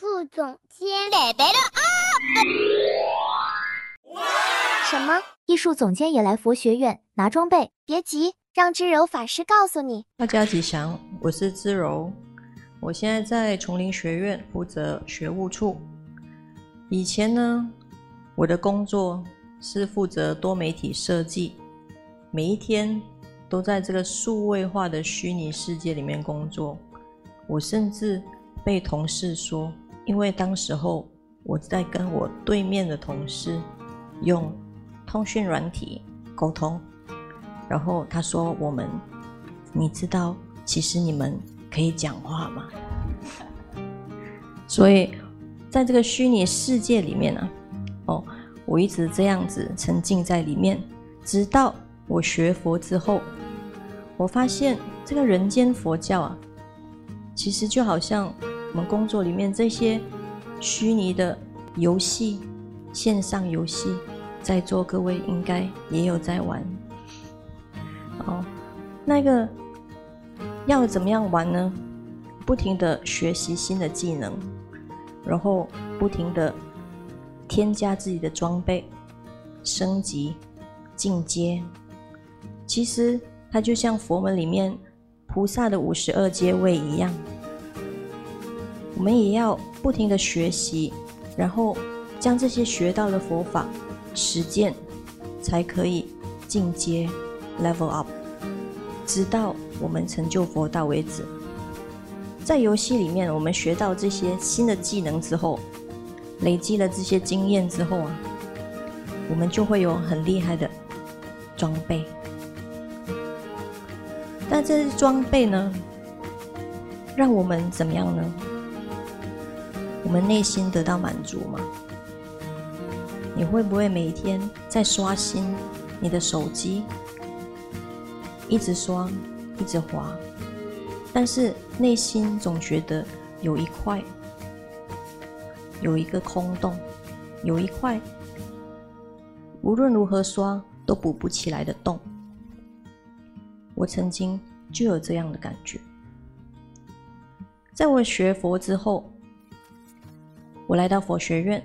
术总监来来了啊！什么？艺术总监也来佛学院拿装备？别急，让知柔法师告诉你。大家吉祥，我是知柔，我现在在丛林学院负责学务处。以前呢，我的工作是负责多媒体设计，每一天都在这个数位化的虚拟世界里面工作。我甚至被同事说，因为当时候我在跟我对面的同事用通讯软体沟通，然后他说：“我们，你知道，其实你们可以讲话吗？” 所以，在这个虚拟世界里面呢，哦，我一直这样子沉浸在里面，直到我学佛之后，我发现这个人间佛教啊。其实就好像我们工作里面这些虚拟的游戏、线上游戏，在座各位应该也有在玩。哦，那个要怎么样玩呢？不停的学习新的技能，然后不停的添加自己的装备、升级、进阶。其实它就像佛门里面。菩萨的五十二阶位一样，我们也要不停的学习，然后将这些学到的佛法实践，才可以进阶 level up，直到我们成就佛道为止。在游戏里面，我们学到这些新的技能之后，累积了这些经验之后啊，我们就会有很厉害的装备。但这些装备呢，让我们怎么样呢？我们内心得到满足吗？你会不会每天在刷新你的手机，一直刷，一直滑，但是内心总觉得有一块，有一个空洞，有一块无论如何刷都补不起来的洞。我曾经就有这样的感觉，在我学佛之后，我来到佛学院，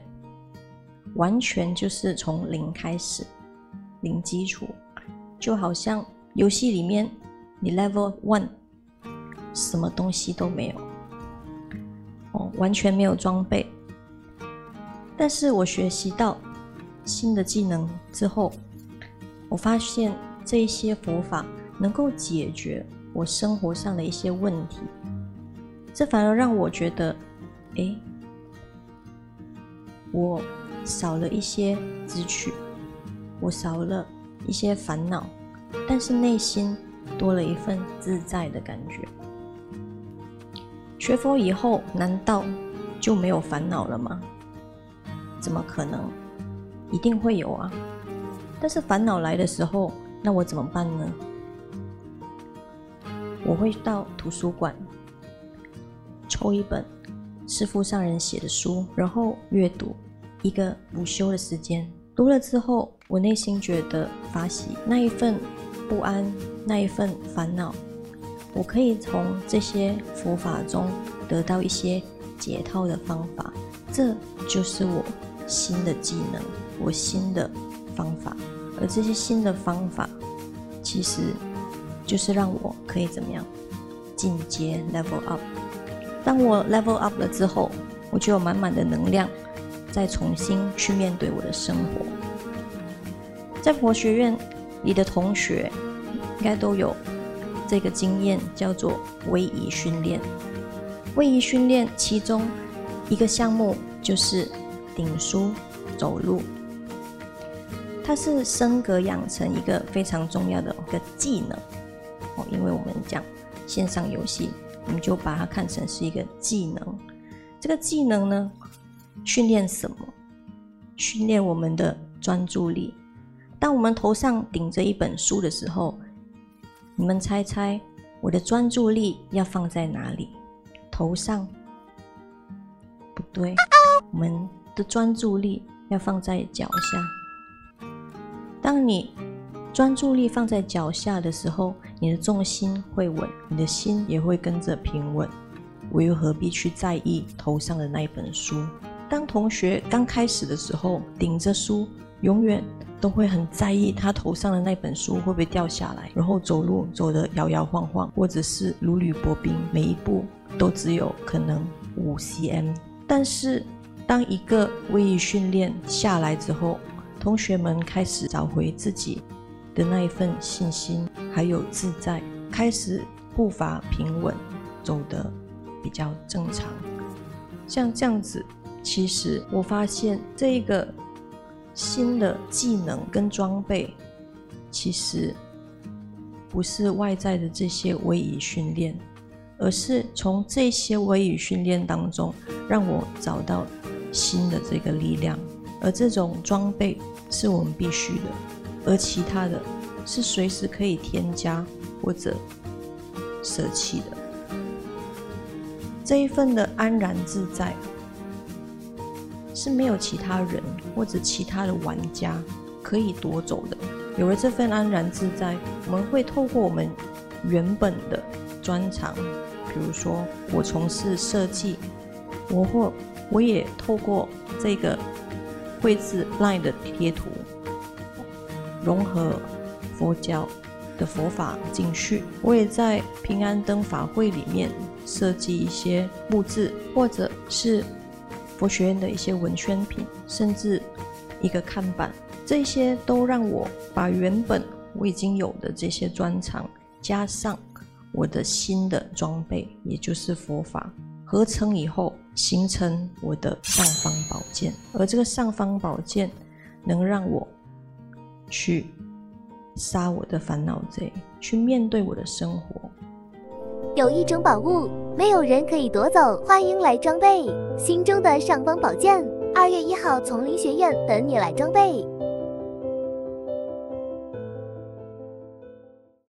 完全就是从零开始，零基础，就好像游戏里面你 level one，什么东西都没有，哦，完全没有装备，但是我学习到新的技能之后，我发现这一些佛法。能够解决我生活上的一些问题，这反而让我觉得，哎，我少了一些支取，我少了一些烦恼，但是内心多了一份自在的感觉。学佛以后，难道就没有烦恼了吗？怎么可能？一定会有啊！但是烦恼来的时候，那我怎么办呢？我会到图书馆抽一本师父上人写的书，然后阅读一个午休的时间。读了之后，我内心觉得发喜，那一份不安，那一份烦恼，我可以从这些佛法中得到一些解套的方法。这就是我新的技能，我新的方法。而这些新的方法，其实。就是让我可以怎么样进阶 level up。当我 level up 了之后，我就有满满的能量，再重新去面对我的生活。在佛学院里的同学应该都有这个经验，叫做位移训练。位移训练其中一个项目就是顶书走路，它是升格养成一个非常重要的一个技能。哦，因为我们讲线上游戏，我们就把它看成是一个技能。这个技能呢，训练什么？训练我们的专注力。当我们头上顶着一本书的时候，你们猜猜我的专注力要放在哪里？头上？不对，我们的专注力要放在脚下。当你专注力放在脚下的时候，你的重心会稳，你的心也会跟着平稳。我又何必去在意头上的那一本书？当同学刚开始的时候，顶着书，永远都会很在意他头上的那本书会不会掉下来，然后走路走得摇摇晃晃，或者是如履薄冰，每一步都只有可能五 cm。但是当一个位移训练下来之后，同学们开始找回自己的那一份信心，还有自在，开始步伐平稳，走得比较正常。像这样子。其实我发现这个新的技能跟装备，其实不是外在的这些微移训练，而是从这些微移训练当中，让我找到新的这个力量。而这种装备是我们必须的，而其他的是随时可以添加或者舍弃的。这一份的安然自在。是没有其他人或者其他的玩家可以夺走的。有了这份安然自在，我们会透过我们原本的专长，比如说我从事设计，我或我也透过这个绘制 LINE 的贴图，融合佛教的佛法进去。我也在平安灯法会里面设计一些布置，或者是。佛学院的一些文宣品，甚至一个看板，这些都让我把原本我已经有的这些专长，加上我的新的装备，也就是佛法合成以后，形成我的尚方宝剑。而这个尚方宝剑，能让我去杀我的烦恼贼，去面对我的生活。有一种宝物，没有人可以夺走，欢迎来装备心中的尚方宝剑。二月一号，丛林学院等你来装备。